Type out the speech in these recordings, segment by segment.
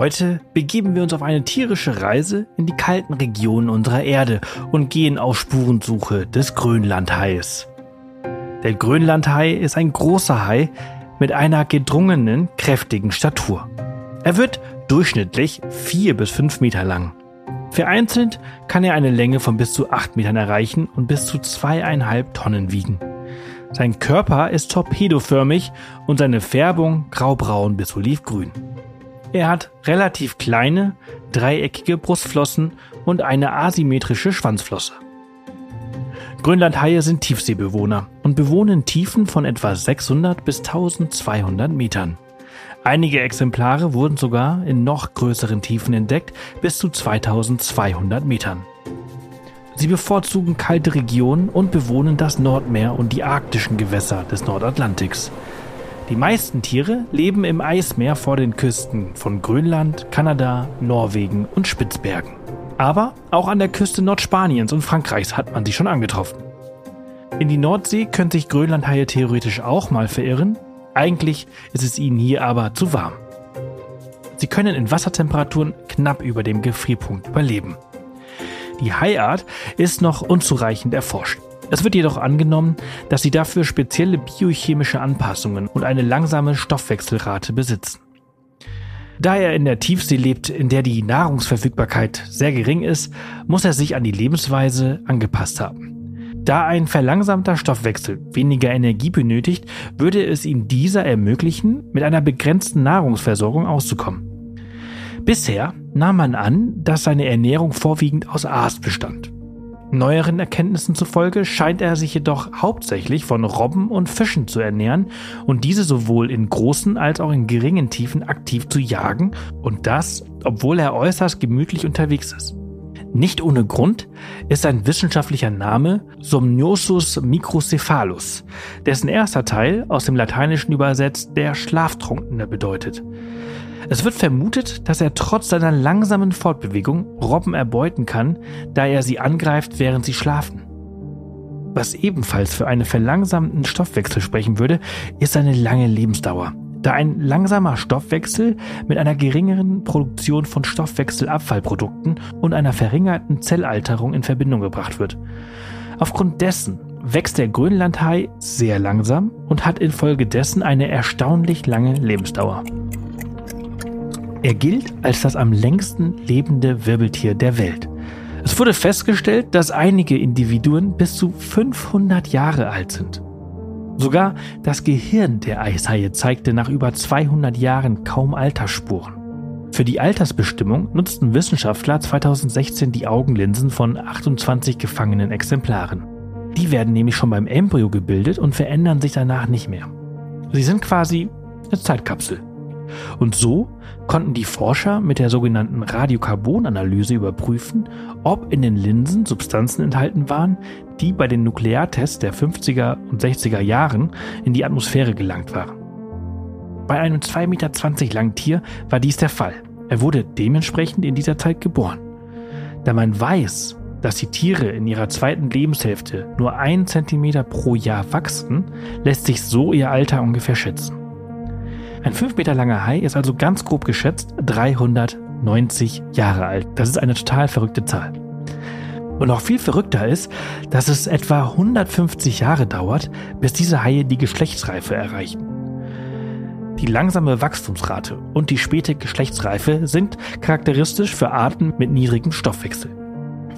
Heute begeben wir uns auf eine tierische Reise in die kalten Regionen unserer Erde und gehen auf Spurensuche des Grönlandhais. Der Grönlandhai ist ein großer Hai mit einer gedrungenen, kräftigen Statur. Er wird durchschnittlich vier bis fünf Meter lang. Vereinzelt kann er eine Länge von bis zu acht Metern erreichen und bis zu zweieinhalb Tonnen wiegen. Sein Körper ist torpedoförmig und seine Färbung graubraun bis olivgrün. Er hat relativ kleine, dreieckige Brustflossen und eine asymmetrische Schwanzflosse. Grönlandhaie sind Tiefseebewohner und bewohnen Tiefen von etwa 600 bis 1200 Metern. Einige Exemplare wurden sogar in noch größeren Tiefen entdeckt, bis zu 2200 Metern. Sie bevorzugen kalte Regionen und bewohnen das Nordmeer und die arktischen Gewässer des Nordatlantiks. Die meisten Tiere leben im Eismeer vor den Küsten von Grönland, Kanada, Norwegen und Spitzbergen. Aber auch an der Küste Nordspaniens und Frankreichs hat man sie schon angetroffen. In die Nordsee können sich Grönlandhaie theoretisch auch mal verirren. Eigentlich ist es ihnen hier aber zu warm. Sie können in Wassertemperaturen knapp über dem Gefrierpunkt überleben. Die Haiart ist noch unzureichend erforscht. Es wird jedoch angenommen, dass sie dafür spezielle biochemische Anpassungen und eine langsame Stoffwechselrate besitzen. Da er in der Tiefsee lebt, in der die Nahrungsverfügbarkeit sehr gering ist, muss er sich an die Lebensweise angepasst haben. Da ein verlangsamter Stoffwechsel weniger Energie benötigt, würde es ihm dieser ermöglichen, mit einer begrenzten Nahrungsversorgung auszukommen. Bisher nahm man an, dass seine Ernährung vorwiegend aus Aas bestand. Neueren Erkenntnissen zufolge scheint er sich jedoch hauptsächlich von Robben und Fischen zu ernähren und diese sowohl in großen als auch in geringen Tiefen aktiv zu jagen und das, obwohl er äußerst gemütlich unterwegs ist. Nicht ohne Grund ist sein wissenschaftlicher Name Somnosus microcephalus, dessen erster Teil aus dem Lateinischen übersetzt der Schlaftrunkene bedeutet. Es wird vermutet, dass er trotz seiner langsamen Fortbewegung Robben erbeuten kann, da er sie angreift, während sie schlafen. Was ebenfalls für einen verlangsamten Stoffwechsel sprechen würde, ist seine lange Lebensdauer, da ein langsamer Stoffwechsel mit einer geringeren Produktion von Stoffwechselabfallprodukten und einer verringerten Zellalterung in Verbindung gebracht wird. Aufgrund dessen wächst der Grönlandhai sehr langsam und hat infolgedessen eine erstaunlich lange Lebensdauer. Er gilt als das am längsten lebende Wirbeltier der Welt. Es wurde festgestellt, dass einige Individuen bis zu 500 Jahre alt sind. Sogar das Gehirn der Eishaie zeigte nach über 200 Jahren kaum Altersspuren. Für die Altersbestimmung nutzten Wissenschaftler 2016 die Augenlinsen von 28 gefangenen Exemplaren. Die werden nämlich schon beim Embryo gebildet und verändern sich danach nicht mehr. Sie sind quasi eine Zeitkapsel. Und so konnten die Forscher mit der sogenannten Radiokarbonanalyse überprüfen, ob in den Linsen Substanzen enthalten waren, die bei den Nukleartests der 50er und 60er Jahren in die Atmosphäre gelangt waren. Bei einem 2,20 Meter langen Tier war dies der Fall. Er wurde dementsprechend in dieser Zeit geboren. Da man weiß, dass die Tiere in ihrer zweiten Lebenshälfte nur ein Zentimeter pro Jahr wachsen, lässt sich so ihr Alter ungefähr schätzen. Ein 5 Meter langer Hai ist also ganz grob geschätzt 390 Jahre alt. Das ist eine total verrückte Zahl. Und noch viel verrückter ist, dass es etwa 150 Jahre dauert, bis diese Haie die Geschlechtsreife erreichen. Die langsame Wachstumsrate und die späte Geschlechtsreife sind charakteristisch für Arten mit niedrigem Stoffwechsel.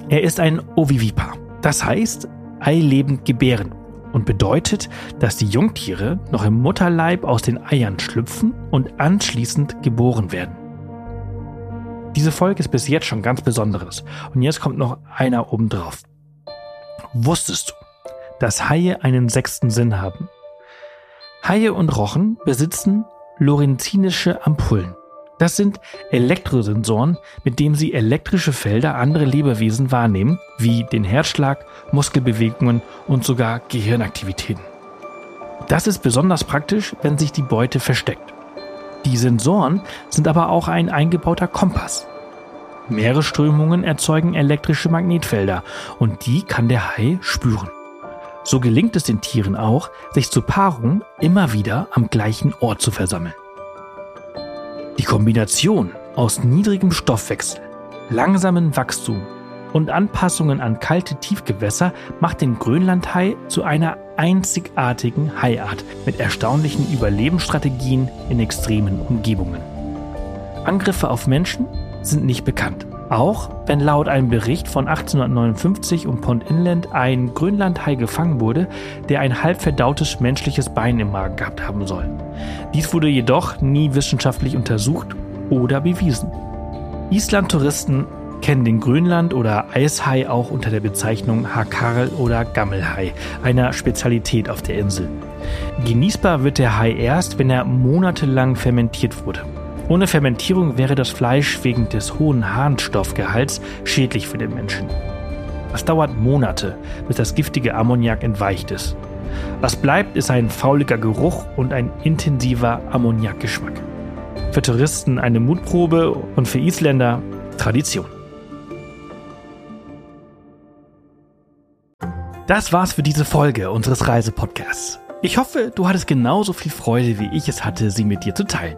Er ist ein Ovivipar, das heißt eilebend gebären und bedeutet, dass die Jungtiere noch im Mutterleib aus den Eiern schlüpfen und anschließend geboren werden. Diese Folge ist bis jetzt schon ganz Besonderes und jetzt kommt noch einer obendrauf. Wusstest du, dass Haie einen sechsten Sinn haben? Haie und Rochen besitzen lorenzinische Ampullen. Das sind Elektrosensoren, mit denen sie elektrische Felder anderer Lebewesen wahrnehmen, wie den Herzschlag, Muskelbewegungen und sogar Gehirnaktivitäten. Das ist besonders praktisch, wenn sich die Beute versteckt. Die Sensoren sind aber auch ein eingebauter Kompass. Meeresströmungen erzeugen elektrische Magnetfelder und die kann der Hai spüren. So gelingt es den Tieren auch, sich zur Paarung immer wieder am gleichen Ort zu versammeln. Die Kombination aus niedrigem Stoffwechsel, langsamem Wachstum und Anpassungen an kalte Tiefgewässer macht den Grönlandhai zu einer einzigartigen Haiart mit erstaunlichen Überlebensstrategien in extremen Umgebungen. Angriffe auf Menschen sind nicht bekannt. Auch wenn laut einem Bericht von 1859 um Pond Inland ein Grönlandhai gefangen wurde, der ein halb verdautes menschliches Bein im Magen gehabt haben soll. Dies wurde jedoch nie wissenschaftlich untersucht oder bewiesen. Island-Touristen kennen den Grönland- oder Eishai auch unter der Bezeichnung Hakarl oder Gammelhai, einer Spezialität auf der Insel. Genießbar wird der Hai erst, wenn er monatelang fermentiert wurde. Ohne Fermentierung wäre das Fleisch wegen des hohen Harnstoffgehalts schädlich für den Menschen. Es dauert Monate, bis das giftige Ammoniak entweicht ist. Was bleibt, ist ein fauliger Geruch und ein intensiver Ammoniakgeschmack. Für Touristen eine Mutprobe und für Isländer Tradition. Das war's für diese Folge unseres Reisepodcasts. Ich hoffe, du hattest genauso viel Freude, wie ich es hatte, sie mit dir zu teilen.